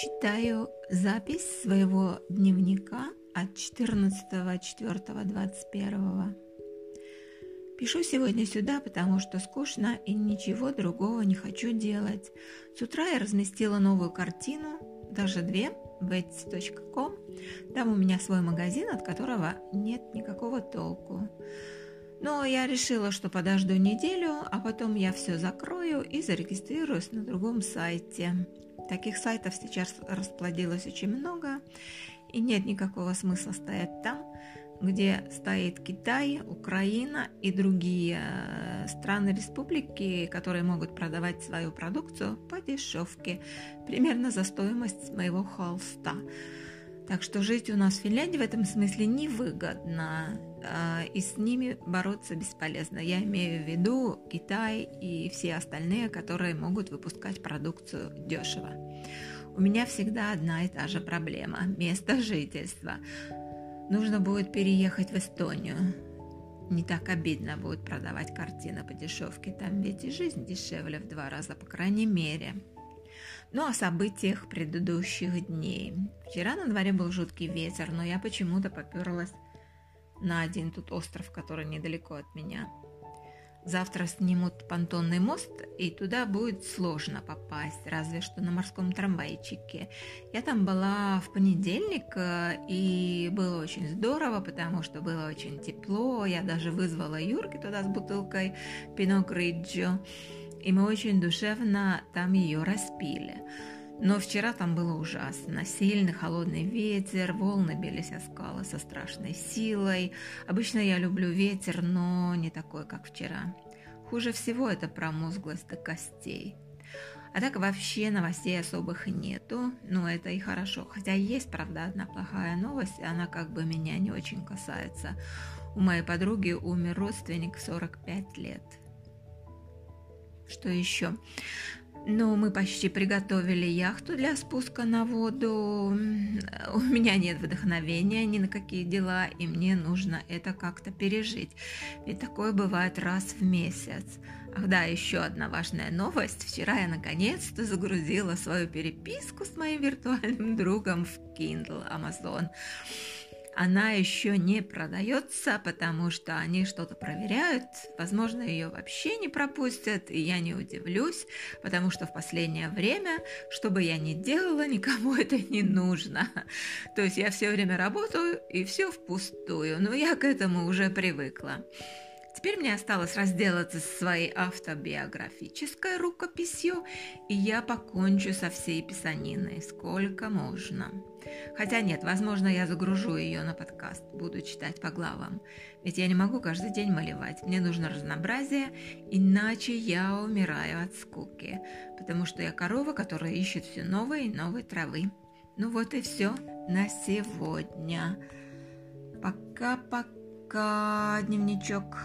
Читаю запись своего дневника от 14.04.21. Пишу сегодня сюда, потому что скучно и ничего другого не хочу делать. С утра я разместила новую картину, даже две, в etsy.com. Там у меня свой магазин, от которого нет никакого толку. Но я решила, что подожду неделю, а потом я все закрою и зарегистрируюсь на другом сайте. Таких сайтов сейчас расплодилось очень много, и нет никакого смысла стоять там, где стоит Китай, Украина и другие э, страны республики, которые могут продавать свою продукцию по дешевке, примерно за стоимость моего холста. Так что жить у нас в Финляндии в этом смысле невыгодно, а, и с ними бороться бесполезно. Я имею в виду Китай и все остальные, которые могут выпускать продукцию дешево. У меня всегда одна и та же проблема – место жительства. Нужно будет переехать в Эстонию. Не так обидно будет продавать картины по дешевке, там ведь и жизнь дешевле в два раза, по крайней мере. Ну, о событиях предыдущих дней. Вчера на дворе был жуткий ветер, но я почему-то поперлась на один тут остров, который недалеко от меня. Завтра снимут понтонный мост, и туда будет сложно попасть, разве что на морском трамвайчике. Я там была в понедельник, э, и было очень здорово, потому что было очень тепло. Я даже вызвала Юрки туда с бутылкой Пино Гриджо, и мы очень душевно там ее распили. Но вчера там было ужасно. Сильный холодный ветер, волны бились о скалы со страшной силой. Обычно я люблю ветер, но не такой, как вчера. Хуже всего это промозглость до костей. А так вообще новостей особых нету, но это и хорошо. Хотя есть, правда, одна плохая новость, и она как бы меня не очень касается. У моей подруги умер родственник в 45 лет. Что еще? Ну, мы почти приготовили яхту для спуска на воду. У меня нет вдохновения ни на какие дела, и мне нужно это как-то пережить. Ведь такое бывает раз в месяц. Ах да, еще одна важная новость. Вчера я наконец-то загрузила свою переписку с моим виртуальным другом в Kindle Amazon она еще не продается, потому что они что-то проверяют. Возможно, ее вообще не пропустят, и я не удивлюсь, потому что в последнее время, что бы я ни делала, никому это не нужно. То есть я все время работаю, и все впустую, но я к этому уже привыкла. Теперь мне осталось разделаться со своей автобиографической рукописью, и я покончу со всей писаниной, сколько можно. Хотя нет, возможно, я загружу ее на подкаст, буду читать по главам. Ведь я не могу каждый день малевать, мне нужно разнообразие, иначе я умираю от скуки, потому что я корова, которая ищет все новые и новые травы. Ну вот и все на сегодня. Пока-пока. Дневничок.